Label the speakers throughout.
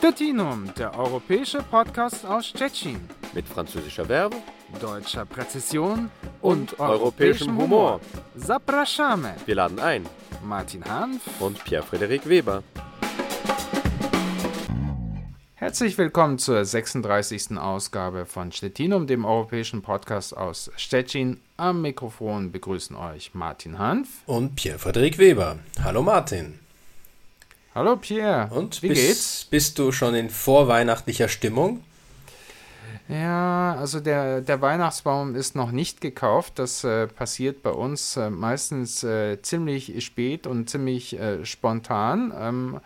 Speaker 1: Stettinum, der europäische Podcast aus Stettin.
Speaker 2: Mit französischer Verbe,
Speaker 1: deutscher Präzision
Speaker 2: und, und europäischem Humor.
Speaker 1: Zapraszamy.
Speaker 2: Wir laden ein.
Speaker 1: Martin Hanf
Speaker 2: und Pierre-Frederik Weber.
Speaker 1: Herzlich willkommen zur 36. Ausgabe von Stettinum, dem europäischen Podcast aus Stettin. Am Mikrofon begrüßen euch Martin Hanf
Speaker 2: und Pierre-Frederik Weber. Hallo Martin.
Speaker 1: Hallo Pierre.
Speaker 2: Und wie bist, geht's? Bist du schon in vorweihnachtlicher Stimmung?
Speaker 1: Ja, also der, der Weihnachtsbaum ist noch nicht gekauft. Das äh, passiert bei uns äh, meistens äh, ziemlich spät und ziemlich äh, spontan. Ähm,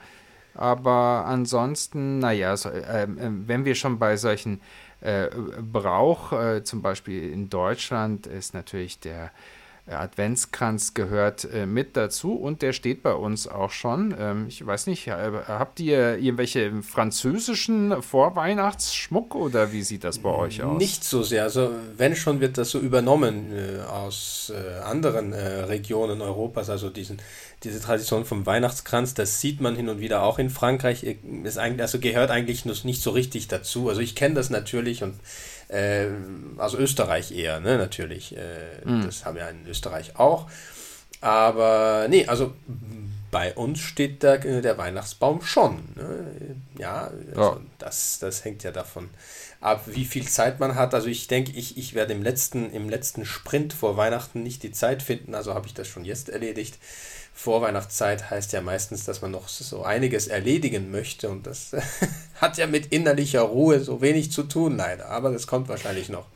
Speaker 1: aber ansonsten, naja, so, ähm, ähm, wenn wir schon bei solchen äh, Brauch, äh, zum Beispiel in Deutschland, ist natürlich der Adventskranz gehört äh, mit dazu und der steht bei uns auch schon. Ähm, ich weiß nicht, äh, habt ihr irgendwelche französischen Vorweihnachtsschmuck oder wie sieht das bei euch aus?
Speaker 2: Nicht so sehr. Also wenn schon wird das so übernommen äh, aus äh, anderen äh, Regionen Europas, also diesen, diese Tradition vom Weihnachtskranz, das sieht man hin und wieder auch in Frankreich. Ist eigentlich, also gehört eigentlich nicht so richtig dazu. Also ich kenne das natürlich und äh, also Österreich eher, ne, natürlich. Äh, mhm. Das haben wir in Österreich auch. Aber nee, also bei uns steht der, der Weihnachtsbaum schon. Ne? Ja, also ja. Das, das hängt ja davon ab, wie viel Zeit man hat. Also ich denke, ich, ich werde im letzten, im letzten Sprint vor Weihnachten nicht die Zeit finden, also habe ich das schon jetzt erledigt. Vorweihnachtszeit heißt ja meistens, dass man noch so einiges erledigen möchte und das hat ja mit innerlicher Ruhe so wenig zu tun, leider, aber das kommt wahrscheinlich noch.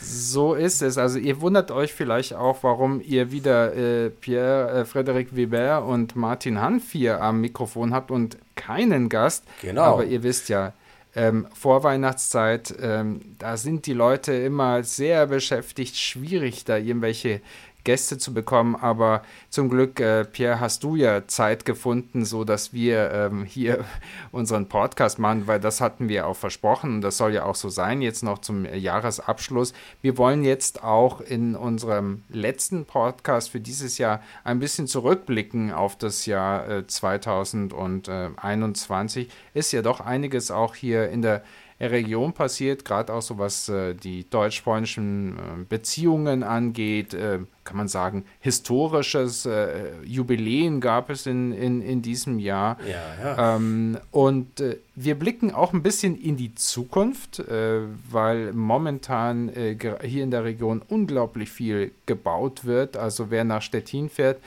Speaker 1: So ist es. Also ihr wundert euch vielleicht auch, warum ihr wieder äh, Pierre äh, Frederic Weber und Martin Hanf hier am Mikrofon habt und keinen Gast.
Speaker 2: Genau.
Speaker 1: Aber ihr wisst ja, ähm, Vorweihnachtszeit, ähm, da sind die Leute immer sehr beschäftigt, schwierig da irgendwelche Gäste zu bekommen. Aber zum Glück, äh, Pierre, hast du ja Zeit gefunden, so dass wir ähm, hier unseren Podcast machen, weil das hatten wir auch versprochen und das soll ja auch so sein, jetzt noch zum Jahresabschluss. Wir wollen jetzt auch in unserem letzten Podcast für dieses Jahr ein bisschen zurückblicken auf das Jahr äh, 2021. Ist ja doch einiges auch hier in der Region passiert, gerade auch so was äh, die deutsch-polnischen äh, Beziehungen angeht, äh, kann man sagen, historisches äh, Jubiläen gab es in, in, in diesem Jahr.
Speaker 2: Ja, ja.
Speaker 1: Ähm, und äh, wir blicken auch ein bisschen in die Zukunft, äh, weil momentan hier in der Region unglaublich viel gebaut wird. Also wer nach Stettin fährt,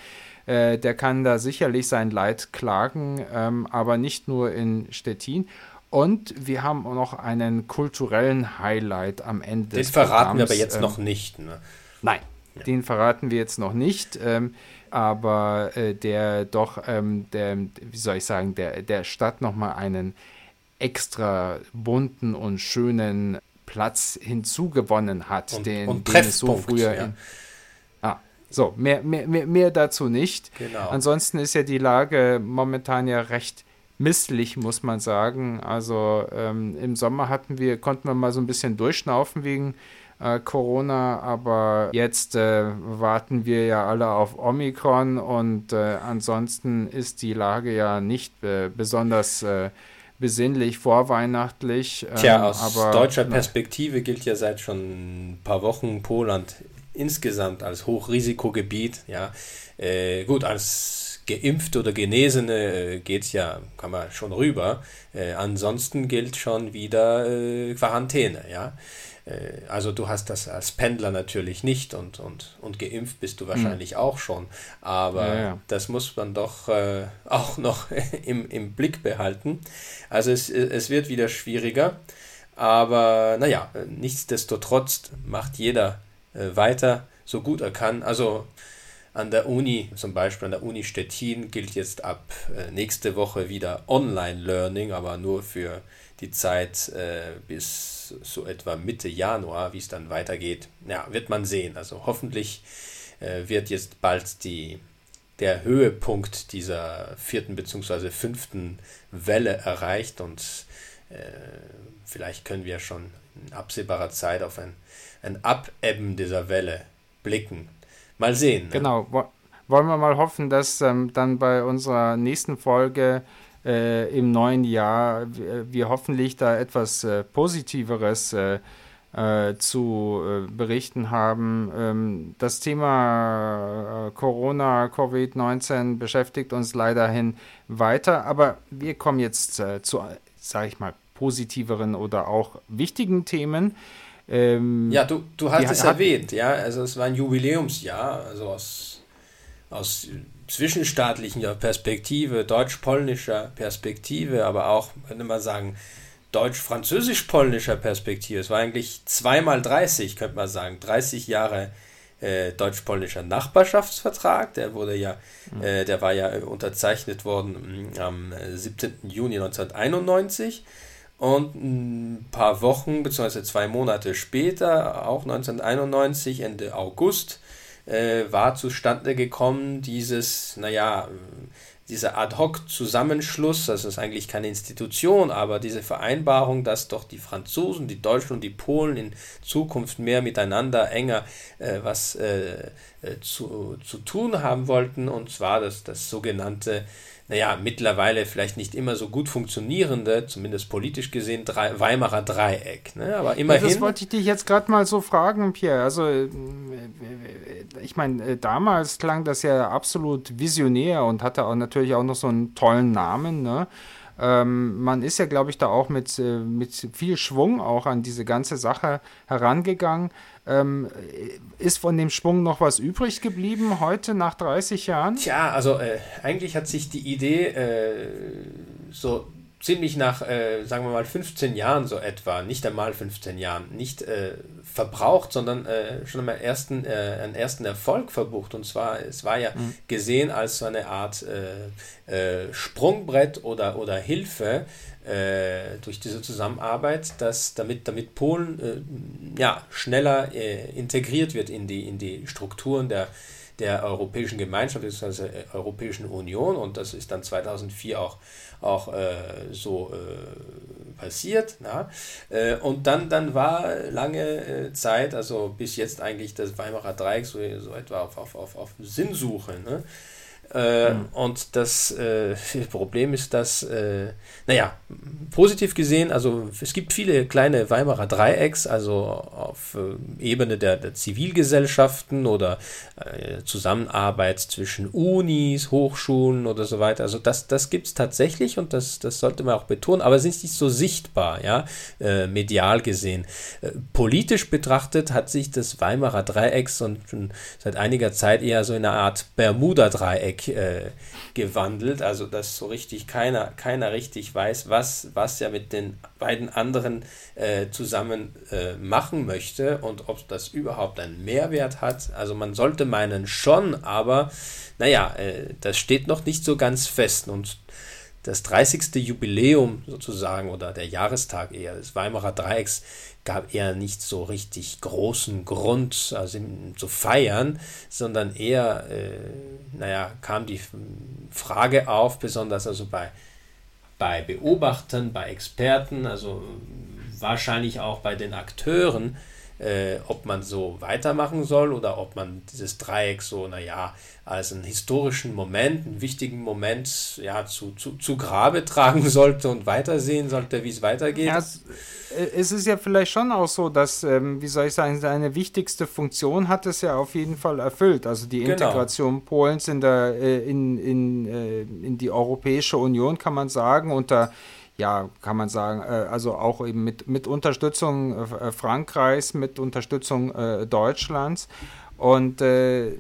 Speaker 1: der kann da sicherlich sein Leid klagen, ähm, aber nicht nur in Stettin. Und wir haben auch noch einen kulturellen Highlight am Ende
Speaker 2: den des Den verraten wir aber jetzt ähm, noch nicht. Ne?
Speaker 1: Nein, ja. den verraten wir jetzt noch nicht. Ähm, aber äh, der doch, ähm, der, wie soll ich sagen, der, der Stadt nochmal einen extra bunten und schönen Platz hinzugewonnen hat,
Speaker 2: und,
Speaker 1: den,
Speaker 2: und den es
Speaker 1: so früher ja. in, ah, so, mehr, mehr, mehr, mehr dazu nicht.
Speaker 2: Genau.
Speaker 1: Ansonsten ist ja die Lage momentan ja recht misslich, muss man sagen. Also ähm, im Sommer hatten wir, konnten wir mal so ein bisschen durchschnaufen wegen äh, Corona, aber jetzt äh, warten wir ja alle auf Omikron und äh, ansonsten ist die Lage ja nicht äh, besonders äh, besinnlich vorweihnachtlich.
Speaker 2: Ähm, Tja, aus aber, deutscher Perspektive gilt ja seit schon ein paar Wochen Poland insgesamt als Hochrisikogebiet. Ja, äh, gut, als Geimpfte oder Genesene äh, geht es ja, kann man schon rüber. Äh, ansonsten gilt schon wieder äh, Quarantäne, ja. Äh, also du hast das als Pendler natürlich nicht und, und, und geimpft bist du hm. wahrscheinlich mhm. auch schon. Aber ja, ja. das muss man doch äh, auch noch im, im Blick behalten. Also es, es wird wieder schwieriger. Aber naja, nichtsdestotrotz macht jeder äh, weiter, so gut er kann. Also an der Uni, zum Beispiel an der Uni Stettin, gilt jetzt ab äh, nächste Woche wieder Online-Learning, aber nur für die Zeit äh, bis so etwa Mitte Januar, wie es dann weitergeht. Ja, wird man sehen. Also hoffentlich äh, wird jetzt bald die, der Höhepunkt dieser vierten bzw. fünften Welle erreicht und äh, vielleicht können wir schon in absehbarer Zeit auf ein, ein Abebben dieser Welle blicken. Mal sehen. Ne?
Speaker 1: Genau. wollen wir mal hoffen, dass ähm, dann bei unserer nächsten Folge äh, im neuen Jahr wir, wir hoffentlich da etwas äh, Positiveres äh, äh, zu äh, berichten haben. Ähm, das Thema äh, Corona, Covid-19 beschäftigt uns leiderhin weiter, aber wir kommen jetzt äh, zu, sage ich mal, positiveren oder auch wichtigen Themen.
Speaker 2: Ähm, ja, du, du hast es erwähnt, ja, also es war ein Jubiläumsjahr, also aus, aus zwischenstaatlicher Perspektive, deutsch-polnischer Perspektive, aber auch, könnte man sagen, deutsch-französisch-polnischer Perspektive. Es war eigentlich zweimal 30, könnte man sagen. 30 Jahre äh, deutsch-polnischer Nachbarschaftsvertrag. Der wurde ja, mhm. äh, der war ja unterzeichnet worden mm, am 17. Juni 1991. Und ein paar Wochen bzw. zwei Monate später, auch 1991, Ende August, äh, war zustande gekommen dieses, naja, dieser Ad-hoc-Zusammenschluss, das ist eigentlich keine Institution, aber diese Vereinbarung, dass doch die Franzosen, die Deutschen und die Polen in Zukunft mehr miteinander enger äh, was äh, äh zu, zu tun haben wollten, und zwar das, das sogenannte naja, mittlerweile vielleicht nicht immer so gut funktionierende, zumindest politisch gesehen, drei, Weimarer Dreieck. Ne? Aber immerhin. Ja,
Speaker 1: das wollte ich dich jetzt gerade mal so fragen, Pierre. Also, äh, ich meine, äh, damals klang das ja absolut visionär und hatte auch natürlich auch noch so einen tollen Namen. Ne? Ähm, man ist ja, glaube ich, da auch mit, äh, mit viel Schwung auch an diese ganze Sache herangegangen. Ähm, ist von dem Schwung noch was übrig geblieben heute nach 30 Jahren?
Speaker 2: Tja, also äh, eigentlich hat sich die Idee äh, so ziemlich nach, äh, sagen wir mal, 15 Jahren so etwa, nicht einmal 15 Jahren, nicht äh, verbraucht, sondern äh, schon einmal ersten, äh, einen ersten Erfolg verbucht. Und zwar, es war ja mhm. gesehen als so eine Art äh, äh, Sprungbrett oder, oder Hilfe durch diese Zusammenarbeit, dass damit, damit Polen ja, schneller integriert wird in die, in die Strukturen der, der Europäischen Gemeinschaft bzw. Europäischen Union. Und das ist dann 2004 auch auch äh, so äh, passiert. Na? Äh, und dann, dann war lange äh, Zeit, also bis jetzt eigentlich das Weimarer Dreieck so, so etwa auf, auf, auf, auf Sinnsuche. Ne? Äh, mhm. Und das äh, Problem ist, dass, äh, naja, positiv gesehen, also es gibt viele kleine Weimarer Dreiecks, also auf äh, Ebene der, der, Zivilgesellschaften oder äh, Zusammenarbeit zwischen Unis, Hochschulen oder so weiter. Also das, das gibt es tatsächlich und das, das sollte man auch betonen, aber es ist nicht so sichtbar, ja, äh, medial gesehen. politisch betrachtet hat sich das Weimarer Dreiecks und schon seit einiger Zeit eher so in eine Art Bermuda-Dreieck Dreieck äh, gewandelt, also dass so richtig keiner, keiner richtig weiß, was, was er mit den beiden anderen äh, zusammen äh, machen möchte und ob das überhaupt einen Mehrwert hat. Also man sollte meinen schon, aber naja, äh, das steht noch nicht so ganz fest und das 30. Jubiläum sozusagen oder der Jahrestag eher des Weimarer Dreiecks gab eher nicht so richtig großen Grund also zu feiern, sondern eher, äh, naja, kam die Frage auf, besonders also bei, bei Beobachtern, bei Experten, also wahrscheinlich auch bei den Akteuren, äh, ob man so weitermachen soll oder ob man dieses Dreieck so, naja, als einen historischen Moment, einen wichtigen Moment, ja, zu, zu, zu Grabe tragen sollte und weitersehen sollte, wie es weitergeht. Ja,
Speaker 1: äh, es ist ja vielleicht schon auch so, dass, ähm, wie soll ich sagen, seine wichtigste Funktion hat es ja auf jeden Fall erfüllt. Also die genau. Integration Polens in, der, äh, in, in, äh, in die Europäische Union, kann man sagen, unter ja, kann man sagen, äh, also auch eben mit, mit Unterstützung äh, Frankreichs, mit Unterstützung äh, Deutschlands. Und äh,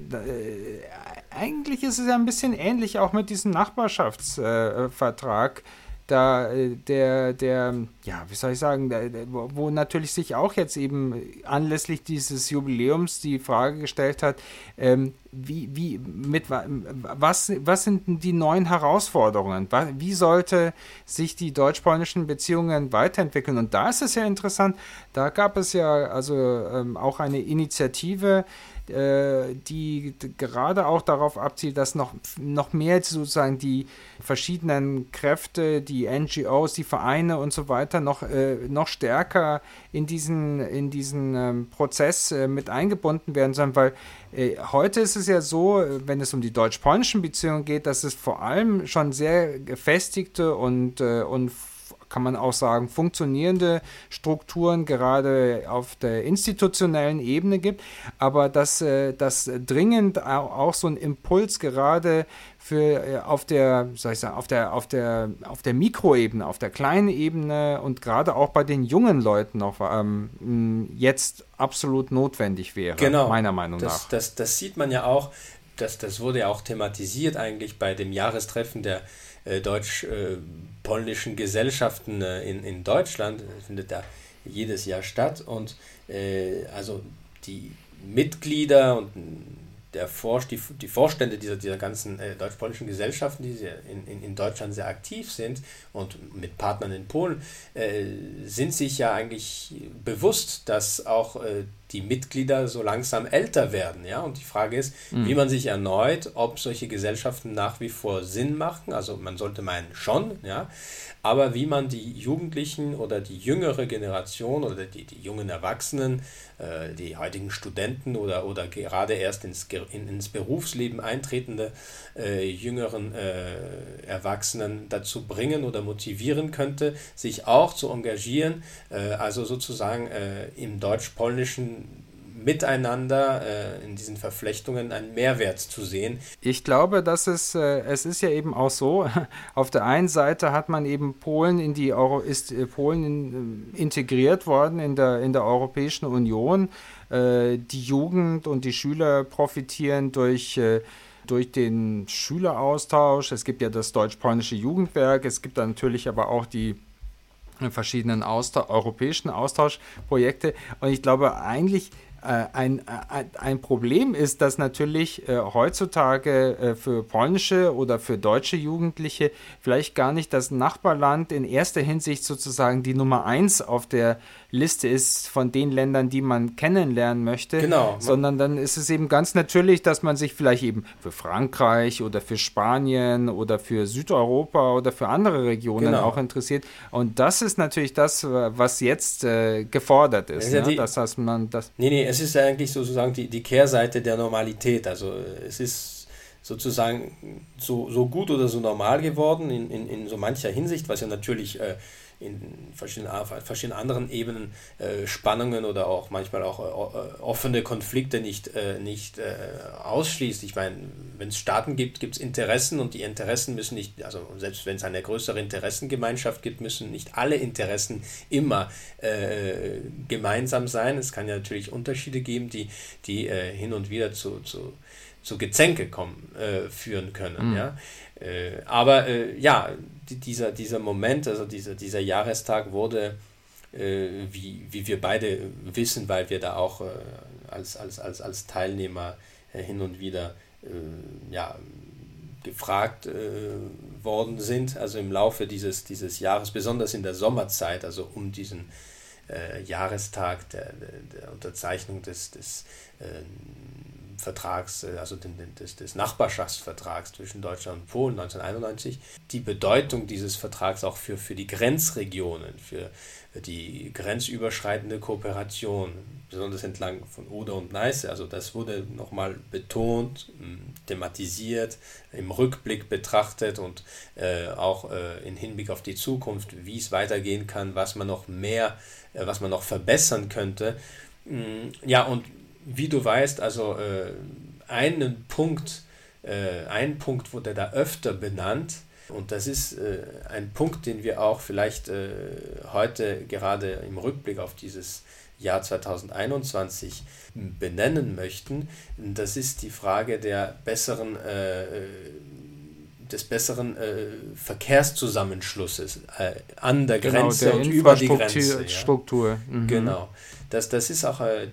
Speaker 1: eigentlich ist es ja ein bisschen ähnlich auch mit diesem Nachbarschaftsvertrag. Da der, der, ja, wie soll ich sagen, der, wo natürlich sich auch jetzt eben anlässlich dieses Jubiläums die Frage gestellt hat, ähm, wie, wie, mit was, was sind die neuen Herausforderungen? Wie sollte sich die deutsch-polnischen Beziehungen weiterentwickeln? Und da ist es ja interessant, da gab es ja also ähm, auch eine Initiative, äh, die gerade auch darauf abzielt, dass noch, noch mehr sozusagen die verschiedenen Kräfte, die NGOs, die Vereine und so weiter noch, äh, noch stärker in diesen, in diesen ähm, Prozess äh, mit eingebunden werden sollen, weil äh, heute ist es ja so, wenn es um die deutsch-polnischen Beziehungen geht, dass es vor allem schon sehr gefestigte und, äh, und kann man auch sagen, funktionierende Strukturen gerade auf der institutionellen Ebene gibt, aber dass äh, das dringend auch so ein Impuls gerade für äh, auf der, soll ich sagen, auf der, auf der, auf der Mikroebene, auf der kleinen Ebene und gerade auch bei den jungen Leuten noch ähm, jetzt absolut notwendig wäre,
Speaker 2: genau.
Speaker 1: meiner Meinung
Speaker 2: das,
Speaker 1: nach.
Speaker 2: Das, das sieht man ja auch, das, das wurde ja auch thematisiert eigentlich bei dem Jahrestreffen der äh, deutsch-polnischen Gesellschaften äh, in, in Deutschland, findet da jedes Jahr statt. Und äh, also die Mitglieder und der Vor die, die Vorstände dieser, dieser ganzen äh, deutsch-polnischen Gesellschaften, die in, in, in Deutschland sehr aktiv sind und mit Partnern in Polen, äh, sind sich ja eigentlich bewusst, dass auch äh, die Mitglieder so langsam älter werden. Ja? Und die Frage ist, mhm. wie man sich erneut, ob solche Gesellschaften nach wie vor Sinn machen. Also man sollte meinen schon, ja. Aber wie man die Jugendlichen oder die jüngere Generation oder die, die jungen Erwachsenen, äh, die heutigen Studenten oder, oder gerade erst ins, in, ins Berufsleben eintretende äh, jüngeren äh, Erwachsenen dazu bringen oder motivieren könnte, sich auch zu engagieren, äh, also sozusagen äh, im deutsch-polnischen Miteinander äh, in diesen Verflechtungen einen Mehrwert zu sehen.
Speaker 1: Ich glaube, dass es, äh, es ist ja eben auch so, auf der einen Seite hat man eben Polen in die Euro, ist äh, Polen in, äh, integriert worden in der, in der Europäischen Union. Äh, die Jugend und die Schüler profitieren durch äh, durch den Schüleraustausch. Es gibt ja das deutsch-polnische Jugendwerk, es gibt dann natürlich aber auch die verschiedenen Austausch, europäischen Austauschprojekte. Und ich glaube, eigentlich ein, ein, äh, ein Problem ist, dass natürlich äh, heutzutage äh, für polnische oder für deutsche Jugendliche vielleicht gar nicht das Nachbarland in erster Hinsicht sozusagen die Nummer eins auf der Liste ist von den Ländern, die man kennenlernen möchte,
Speaker 2: genau.
Speaker 1: sondern dann ist es eben ganz natürlich, dass man sich vielleicht eben für Frankreich oder für Spanien oder für Südeuropa oder für andere Regionen genau. auch interessiert. Und das ist natürlich das, was jetzt äh, gefordert ist. Ja, ne? die, das heißt, man das.
Speaker 2: Nee, nee, es ist eigentlich sozusagen die, die Kehrseite der Normalität. Also es ist sozusagen so, so gut oder so normal geworden in, in, in so mancher Hinsicht, was ja natürlich äh, in verschiedenen, verschiedenen anderen Ebenen äh, Spannungen oder auch manchmal auch äh, offene Konflikte nicht, äh, nicht äh, ausschließt. Ich meine, wenn es Staaten gibt, gibt es Interessen und die Interessen müssen nicht, also selbst wenn es eine größere Interessengemeinschaft gibt, müssen nicht alle Interessen immer äh, gemeinsam sein. Es kann ja natürlich Unterschiede geben, die, die äh, hin und wieder zu, zu, zu Gezänke kommen, führen können. Mhm. Ja? Äh, aber äh, ja, dieser, dieser Moment, also dieser, dieser Jahrestag wurde, äh, wie, wie wir beide wissen, weil wir da auch äh, als, als, als, als Teilnehmer äh, hin und wieder äh, ja, gefragt worden sind, also im Laufe dieses, dieses Jahres, besonders in der Sommerzeit, also um diesen Jahrestag der, der, der, Unterzeichnung des, des Vertrags, äh, also des, des Nachbarschaftsvertrags zwischen Deutschland und Polen 1991, die Bedeutung dieses Vertrags auch für, für die Grenzregionen, für die grenzüberschreitende Kooperation, besonders entlang von Oder und Neiße. Also das wurde nochmal betont, thematisiert, im Rückblick betrachtet und äh, auch äh, in Hinblick auf die Zukunft, wie es weitergehen kann, was man noch mehr, äh, was man noch verbessern könnte. Ja, und wie du weißt, also äh, einen Punkt, äh, ein Punkt wurde da öfter benannt. Und das ist äh, ein Punkt, den wir auch vielleicht äh, heute gerade im Rückblick auf dieses Jahr 2021 benennen möchten. Das ist die Frage der besseren, äh, des besseren äh, Verkehrszusammenschlusses äh, an der genau, Grenze
Speaker 1: der und über die Grenze. Ja. Struktur.
Speaker 2: Mhm. Genau. Das, das ist auch äh,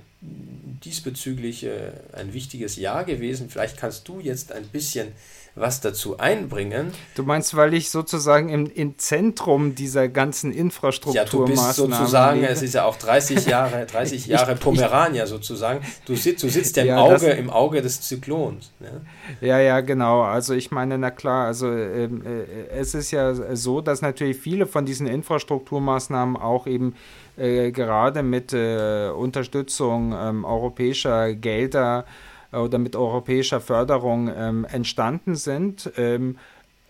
Speaker 2: diesbezüglich äh, ein wichtiges Jahr gewesen. Vielleicht kannst du jetzt ein bisschen was dazu einbringen.
Speaker 1: Du meinst, weil ich sozusagen im, im Zentrum dieser ganzen Infrastrukturmaßnahmen Ja,
Speaker 2: du bist sozusagen, lebe. es ist ja auch 30 Jahre, 30 Jahre Pomerania sozusagen. Du, sitzt, du sitzt ja im, ja, Auge, im Auge des Zyklons.
Speaker 1: Ne? Ja, ja, genau. Also ich meine, na klar, also ähm, äh, es ist ja so, dass natürlich viele von diesen Infrastrukturmaßnahmen auch eben äh, gerade mit äh, Unterstützung ähm, europäischer Gelder oder mit europäischer Förderung ähm, entstanden sind. Ähm,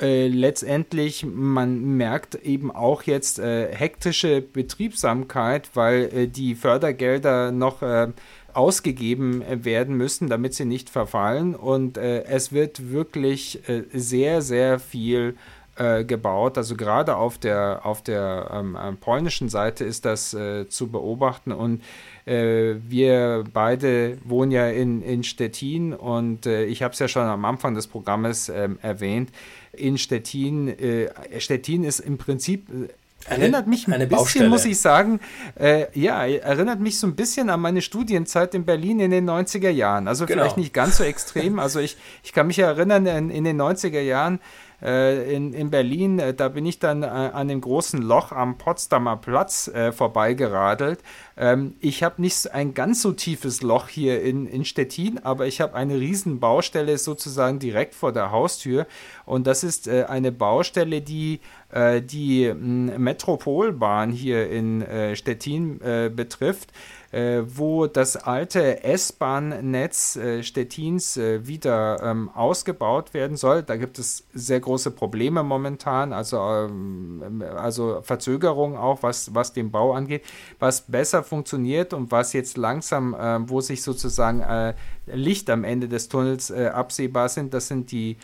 Speaker 1: äh, letztendlich, man merkt eben auch jetzt äh, hektische Betriebsamkeit, weil äh, die Fördergelder noch äh, ausgegeben werden müssen, damit sie nicht verfallen. Und äh, es wird wirklich sehr, sehr viel gebaut. Also gerade auf der, auf der ähm, polnischen Seite ist das zu beobachten. Und wir beide wohnen ja in, in Stettin und ich habe es ja schon am Anfang des Programmes ähm, erwähnt in Stettin. Äh, Stettin ist im Prinzip äh, erinnert mich ein bisschen, Baustelle. muss ich sagen, äh, ja, erinnert mich so ein bisschen an meine Studienzeit in Berlin in den 90er Jahren. Also genau. vielleicht nicht ganz so extrem. Also ich, ich kann mich erinnern, in, in den 90er Jahren äh, in, in Berlin, äh, da bin ich dann äh, an dem großen Loch am Potsdamer Platz äh, vorbeigeradelt. Ähm, ich habe nicht ein ganz so tiefes Loch hier in, in Stettin, aber ich habe eine riesen Baustelle sozusagen direkt vor der Haustür. Und das ist äh, eine Baustelle, die äh, die Metropolbahn hier in Stettin betrifft äh, wo das alte S-Bahn-Netz äh, Stettins äh, wieder ähm, ausgebaut werden soll. Da gibt es sehr große Probleme momentan, also, ähm, also Verzögerungen auch, was, was den Bau angeht. Was besser funktioniert und was jetzt langsam, äh, wo sich sozusagen äh, Licht am Ende des Tunnels äh, absehbar sind, das sind die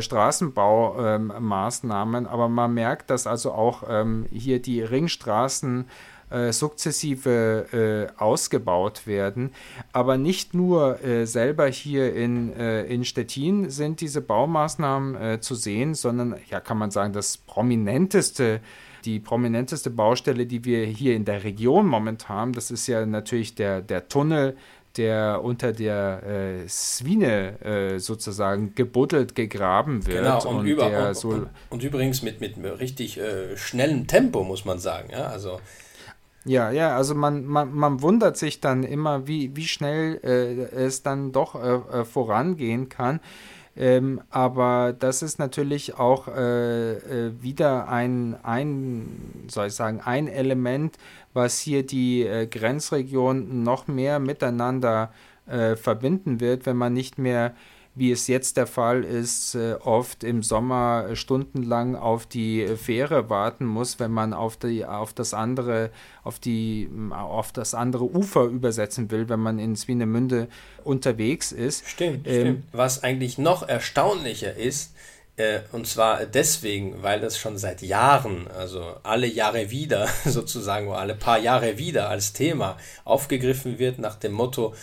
Speaker 1: Straßenbaumaßnahmen, aber man merkt, dass also auch ähm, hier die Ringstraßen äh, sukzessive äh, ausgebaut werden. Aber nicht nur äh, selber hier in, äh, in Stettin sind diese Baumaßnahmen äh, zu sehen, sondern, ja, kann man sagen, das prominenteste die prominenteste Baustelle, die wir hier in der Region momentan haben, das ist ja natürlich der, der Tunnel, der unter der äh, Swine äh, sozusagen gebuddelt, gegraben wird.
Speaker 2: Genau, und, und, über, und, so und, und, übrigens mit, mit richtig äh, schnellem Tempo, muss man sagen. Ja? Also
Speaker 1: ja, ja, also man, man, man wundert sich dann immer, wie, wie schnell äh, es dann doch äh, äh, vorangehen kann. Ähm, aber das ist natürlich auch äh, äh, wieder ein, ein, soll ich sagen, ein Element, was hier die äh, Grenzregionen noch mehr miteinander verbinden wird, wenn man nicht mehr wie es jetzt der Fall ist, äh, oft im Sommer stundenlang auf die Fähre warten muss, wenn man auf, die, auf, das, andere, auf, die, auf das andere Ufer übersetzen will, wenn man in Swinemünde unterwegs ist.
Speaker 2: Stimmt, ähm, stimmt. Was eigentlich noch erstaunlicher ist, und zwar deswegen, weil das schon seit Jahren, also alle Jahre wieder sozusagen, alle paar Jahre wieder als Thema aufgegriffen wird nach dem Motto,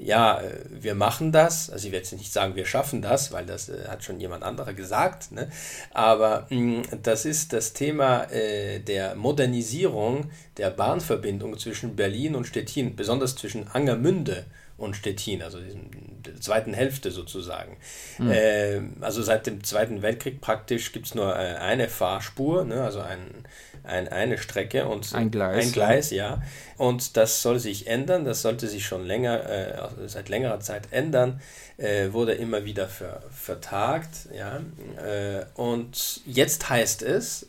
Speaker 2: ja, äh, wir machen das, also ich werde jetzt nicht sagen, wir schaffen das, weil das äh, hat schon jemand anderer gesagt, ne? aber mh, mm, das ist das Thema äh, der Modernisierung der Bahnverbindung zwischen Berlin und Stettin, besonders zwischen Angermünde und Stettin, also der zweiten Hälfte sozusagen. Mhm. Äh, also seit dem Zweiten Weltkrieg praktisch gibt es nur äh, eine Fahrspur, ne? also ein ein, eine Strecke und
Speaker 1: ein Gleis.
Speaker 2: Ein Gleis, ja. ja. Und das soll sich ändern, das sollte sich schon länger, äh, also seit längerer Zeit ändern, äh, wurde immer wieder ver, vertagt, ja. Äh, und jetzt heißt es, äh,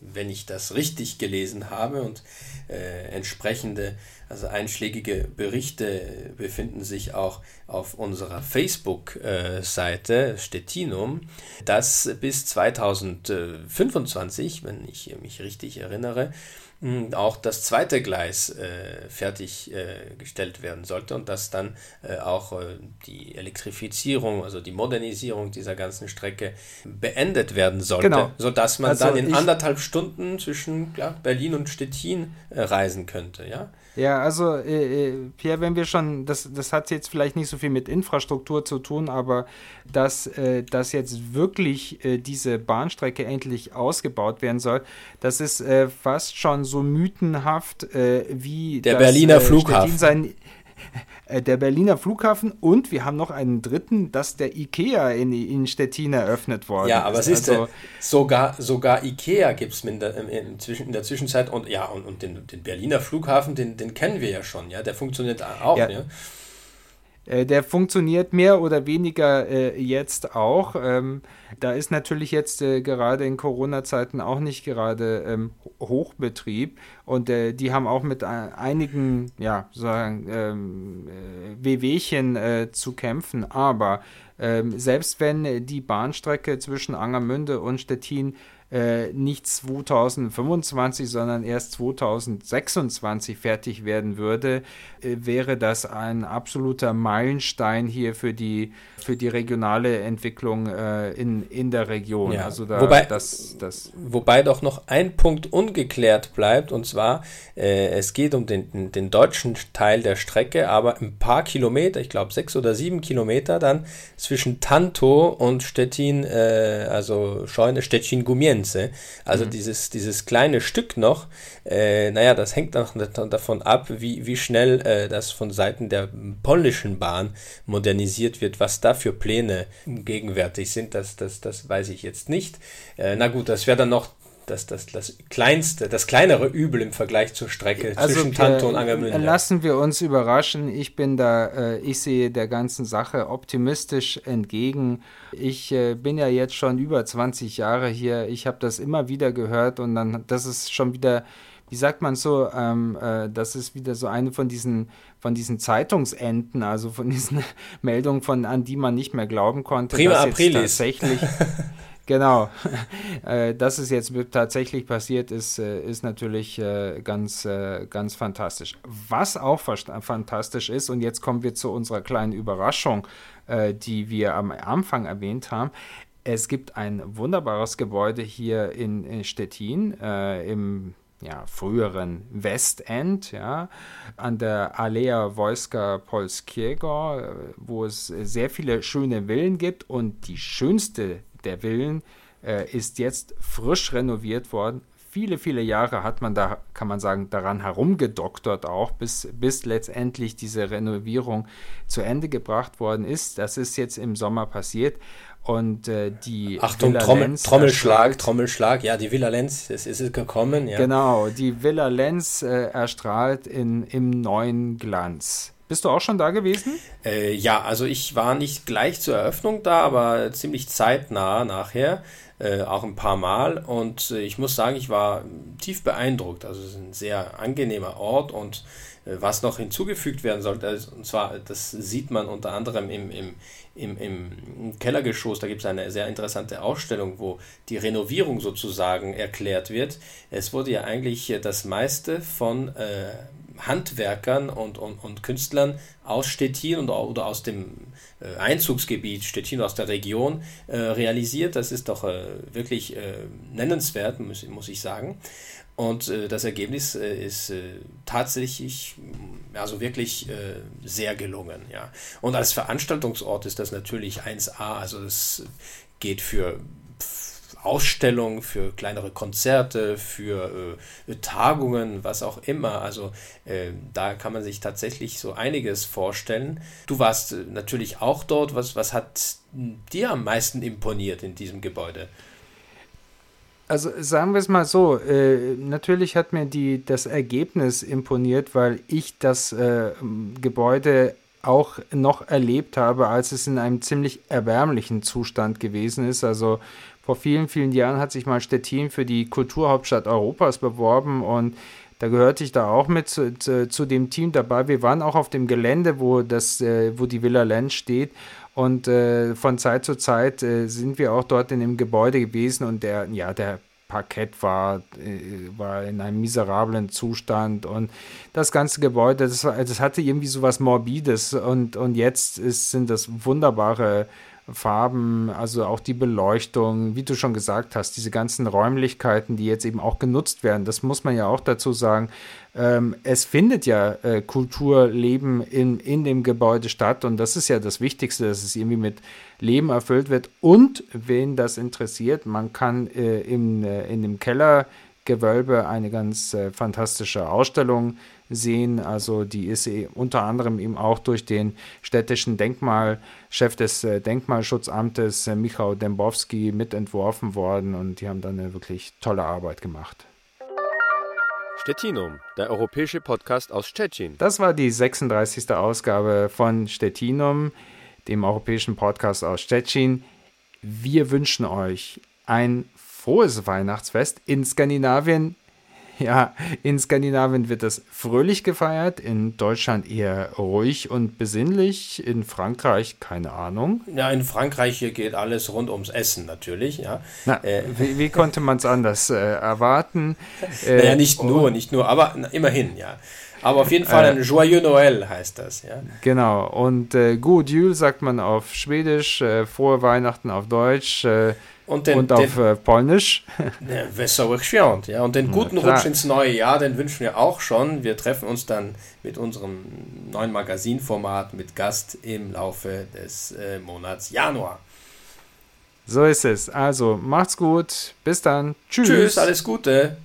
Speaker 2: wenn ich das richtig gelesen habe und äh, entsprechende also einschlägige Berichte befinden sich auch auf unserer Facebook-Seite Stettinum, dass bis 2025, wenn ich mich richtig erinnere, auch das zweite Gleis äh, fertiggestellt äh, werden sollte und dass dann äh, auch äh, die Elektrifizierung, also die Modernisierung dieser ganzen Strecke beendet werden sollte, genau. sodass man also dann in anderthalb Stunden zwischen ja, Berlin und Stettin äh, reisen könnte. Ja?
Speaker 1: Ja, also äh, äh, Pierre, wenn wir schon, das, das hat jetzt vielleicht nicht so viel mit Infrastruktur zu tun, aber dass, äh, dass jetzt wirklich äh, diese Bahnstrecke endlich ausgebaut werden soll, das ist äh, fast schon so mythenhaft äh, wie
Speaker 2: der Berliner Flughafen.
Speaker 1: Sein, äh, der Berliner Flughafen und wir haben noch einen dritten, dass der IKEA in, in Stettin eröffnet worden
Speaker 2: Ja, aber es ist also, sogar, sogar IKEA gibt es in, in, in, der Zwischenzeit und ja, und, und den, den Berliner Flughafen, den, den kennen wir ja schon, ja, der funktioniert auch, ja. ja.
Speaker 1: Äh, der funktioniert mehr oder weniger äh, jetzt auch. Ähm, da ist natürlich jetzt äh, gerade in Corona-Zeiten auch nicht gerade ähm, Hochbetrieb und äh, die haben auch mit einigen, ja, sagen, ähm, äh, Wehwehchen äh, zu kämpfen. Aber ähm, selbst wenn die Bahnstrecke zwischen Angermünde und Stettin äh, nicht 2025, sondern erst 2026 fertig werden würde, äh, wäre das ein absoluter Meilenstein hier für die, für die regionale Entwicklung äh, in, in der Region.
Speaker 2: Ja. Also da, wobei, das, das wobei doch noch ein Punkt ungeklärt bleibt, und zwar, äh, es geht um den, den deutschen Teil der Strecke, aber ein paar Kilometer, ich glaube sechs oder sieben Kilometer dann zwischen Tanto und Stettin, äh, also Scheune, Stettin-Gumien Grenze. Also mhm. dieses, dieses kleine Stück noch, äh, naja, das hängt auch davon ab, wie, wie schnell äh, das von Seiten der polnischen Bahn modernisiert wird, was da für Pläne gegenwärtig sind, das, das, das weiß ich jetzt nicht. Äh, na gut, das wäre dann noch das, das, das kleinste, das kleinere Übel im Vergleich zur Strecke also zwischen Tanto und Angermünde.
Speaker 1: Lassen wir uns überraschen. Ich bin da, äh, ich sehe der ganzen Sache optimistisch entgegen. Ich äh, bin ja jetzt schon über 20 Jahre hier. Ich habe das immer wieder gehört und dann, das ist schon wieder wie sagt man so, ähm, äh, das ist wieder so eine von diesen, von diesen Zeitungsenden, also von diesen Meldungen, von, an die man nicht mehr glauben konnte.
Speaker 2: Prima Aprilis.
Speaker 1: Tatsächlich, Genau. Äh, dass es jetzt tatsächlich passiert ist, äh, ist natürlich äh, ganz, ganz fantastisch. Was auch fantastisch ist, und jetzt kommen wir zu unserer kleinen Überraschung, die wir am Anfang erwähnt haben. Es gibt ein wunderbares Gebäude hier in, Stettin im ja, früheren Westend, ja, an der Alea Wojska Polskiego, wo es sehr viele schöne Villen gibt und die schönste der Villen äh, ist jetzt frisch renoviert worden. Viele, viele Jahre hat man da, kann man sagen, daran herumgedoktert auch, bis, bis letztendlich diese Renovierung zu Ende gebracht worden ist. Das ist jetzt im Sommer passiert. Und äh, die
Speaker 2: Achtung, Villa Trommel, Lenz Trommelschlag, Trommelschlag, ja, die Villa Lenz, es ist gekommen, ja.
Speaker 1: Genau, die Villa Lenz äh, erstrahlt in, im neuen Glanz. Bist du auch schon da gewesen?
Speaker 2: Äh, ja, also ich war nicht gleich zur Eröffnung da, aber ziemlich zeitnah nachher, äh, auch ein paar Mal. Und äh, ich muss sagen, ich war tief beeindruckt. Also es ist ein sehr angenehmer Ort und äh, was noch hinzugefügt werden sollte, also, und zwar, das sieht man unter anderem im, im, im, im Kellergeschoss, da gibt es eine sehr interessante Ausstellung, wo die Renovierung sozusagen erklärt wird. Es wurde ja eigentlich das meiste von äh, Handwerkern und, und, und Künstlern aus Stettin und, oder aus dem äh, Einzugsgebiet Stettin, aus der Region äh, realisiert. Das ist doch äh, wirklich äh, nennenswert, muss, muss ich sagen. Und äh, das Ergebnis äh, ist tatsächlich, also wirklich sehr gelungen. Ja. Und als Veranstaltungsort ist das natürlich 1A. Also es geht für Ausstellungen, für kleinere Konzerte, für äh, Tagungen, was auch immer. Also äh, da kann man sich tatsächlich so einiges vorstellen. Du warst äh, natürlich auch dort. Was, was hat dir am meisten imponiert in diesem Gebäude?
Speaker 1: Also sagen wir es mal so, äh, natürlich hat mir die, das Ergebnis imponiert, weil ich das äh, Gebäude auch noch erlebt habe, als es in einem ziemlich erbärmlichen Zustand gewesen ist. Also vor vielen, vielen Jahren hat sich mal Stettin für die Kulturhauptstadt Europas beworben und da gehörte ich da auch mit zu, zu, zu, dem Team dabei. Wir waren auch auf dem Gelände, wo, das, äh, wo die Villa Lenz steht. Und äh, von Zeit zu Zeit äh, sind wir auch dort in dem Gebäude gewesen und der, ja, der Parkett war, äh, war in einem miserablen Zustand und das ganze Gebäude, das, das hatte irgendwie so was Morbides und, und jetzt ist, sind das wunderbare Farben, also auch die Beleuchtung, wie du schon gesagt hast, diese ganzen Räumlichkeiten, die jetzt eben auch genutzt werden, das muss man ja auch dazu sagen. Ähm, es findet ja äh, Kulturleben in, in dem Gebäude statt und das ist ja das Wichtigste, dass es irgendwie mit Leben erfüllt wird. Und wen das interessiert, man kann äh, im, äh, in dem Kellergewölbe eine ganz äh, fantastische Ausstellung sehen. Also die ist eh unter anderem eben auch durch den städtischen Denkmalchef des äh, Denkmalschutzamtes äh, Michał Dembowski mitentworfen worden und die haben dann eine wirklich tolle Arbeit gemacht.
Speaker 3: Stettinum, der europäische Podcast aus Stettin.
Speaker 1: Das war die 36. Ausgabe von Stettinum, dem europäischen Podcast aus Stettin. Wir wünschen euch ein frohes Weihnachtsfest in Skandinavien. Ja, in Skandinavien wird es fröhlich gefeiert, in Deutschland eher ruhig und besinnlich, in Frankreich keine Ahnung.
Speaker 2: Ja, in Frankreich geht alles rund ums Essen natürlich, ja.
Speaker 1: Na, äh, wie, wie, konnte man es anders äh, erwarten?
Speaker 2: Äh, naja, nicht nur, nicht nur, aber na, immerhin, ja. Aber auf jeden Fall ein Joyeux Noël heißt das, ja.
Speaker 1: Genau, und äh, Good Jul sagt man auf Schwedisch, äh, Frohe Weihnachten auf Deutsch, äh, und, den, und auf den, äh, Polnisch.
Speaker 2: Wesołych Świąt, ja. Und den guten Rutsch ins neue Jahr, den wünschen wir auch schon. Wir treffen uns dann mit unserem neuen Magazinformat mit Gast im Laufe des äh, Monats Januar.
Speaker 1: So ist es. Also macht's gut. Bis dann.
Speaker 2: Tschüss. Tschüss, alles Gute.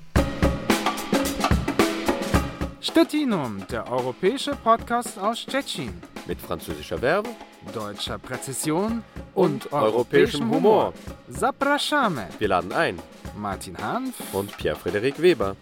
Speaker 1: Stettinum, der europäische Podcast aus Stettin.
Speaker 3: Mit französischer Verbe,
Speaker 1: deutscher Präzision
Speaker 3: und, und europäischem Humor.
Speaker 1: Zapraszamy.
Speaker 3: Wir laden ein.
Speaker 1: Martin Hanf
Speaker 3: und Pierre-Frederik Weber.